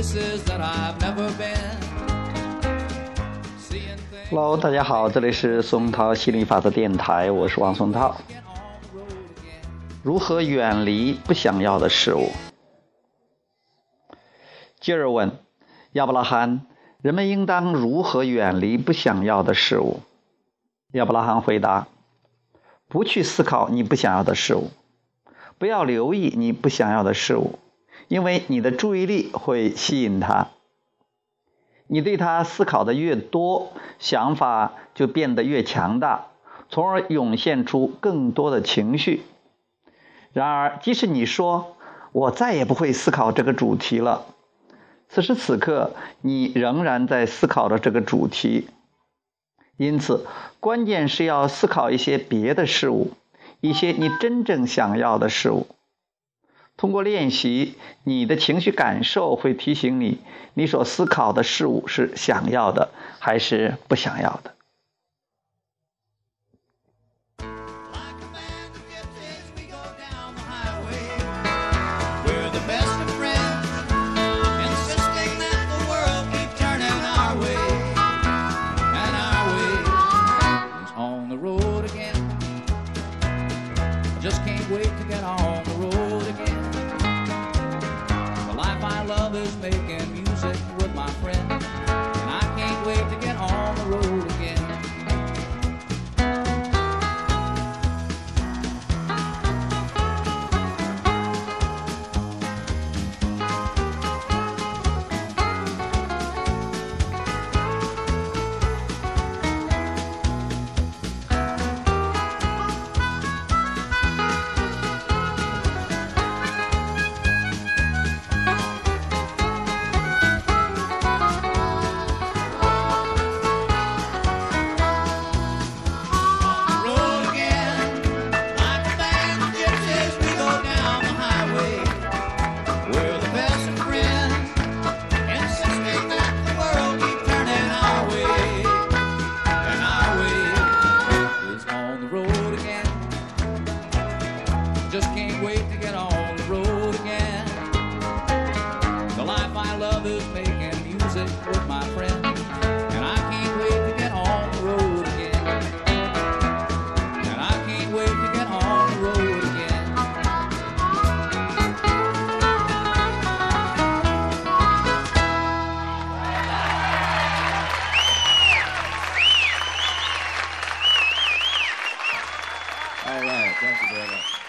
Places that i've never been hello 大家好，这里是松涛心理法则电台，我是王松涛。如何远离不想要的事物？接着问亚伯拉罕：人们应当如何远离不想要的事物？亚伯拉罕回答：不去思考你不想要的事物，不要留意你不想要的事物，因为你的注意力会吸引它。你对它思考的越多，想法就变得越强大，从而涌现出更多的情绪。然而，即使你说“我再也不会思考这个主题了”，此时此刻你仍然在思考着这个主题。因此，关键是要思考一些别的事物，一些你真正想要的事物。通过练习，你的情绪感受会提醒你，你所思考的事物是想要的还是不想要的。others may All right, thank you very much.